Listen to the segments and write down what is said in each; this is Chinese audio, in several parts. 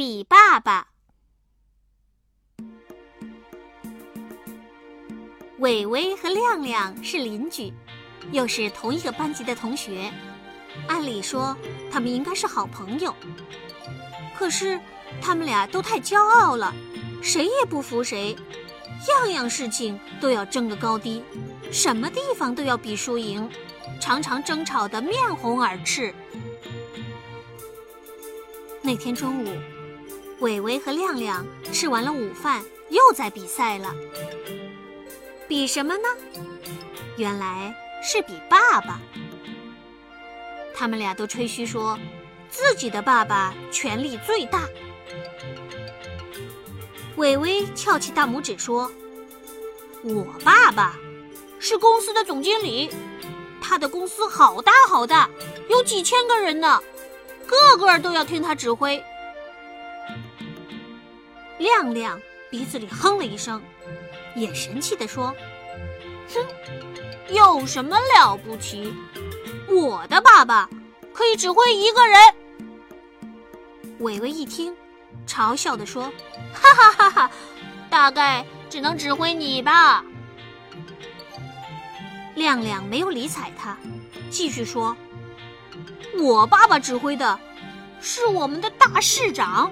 比爸爸。伟伟和亮亮是邻居，又是同一个班级的同学，按理说他们应该是好朋友。可是他们俩都太骄傲了，谁也不服谁，样样事情都要争个高低，什么地方都要比输赢，常常争吵得面红耳赤。那天中午，伟伟和亮亮吃完了午饭，又在比赛了。比什么呢？原来是比爸爸。他们俩都吹嘘说，自己的爸爸权力最大。伟伟翘起大拇指说：“我爸爸是公司的总经理，他的公司好大好大，有几千个人呢。”个个都要听他指挥。亮亮鼻子里哼了一声，也神气地说：“哼，有什么了不起？我的爸爸可以指挥一个人。”伟伟一听，嘲笑地说：“哈哈哈哈，大概只能指挥你吧。”亮亮没有理睬他，继续说。我爸爸指挥的，是我们的大市长。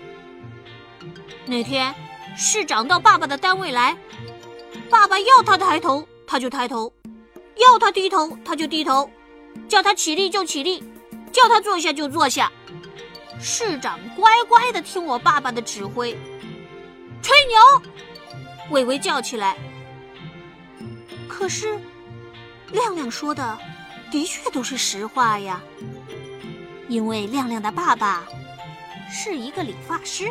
那天，市长到爸爸的单位来，爸爸要他抬头，他就抬头；要他低头，他就低头；叫他起立就起立，叫他坐下就坐下。市长乖乖的听我爸爸的指挥。吹牛！伟伟叫起来。可是，亮亮说的，的确都是实话呀。因为亮亮的爸爸是一个理发师，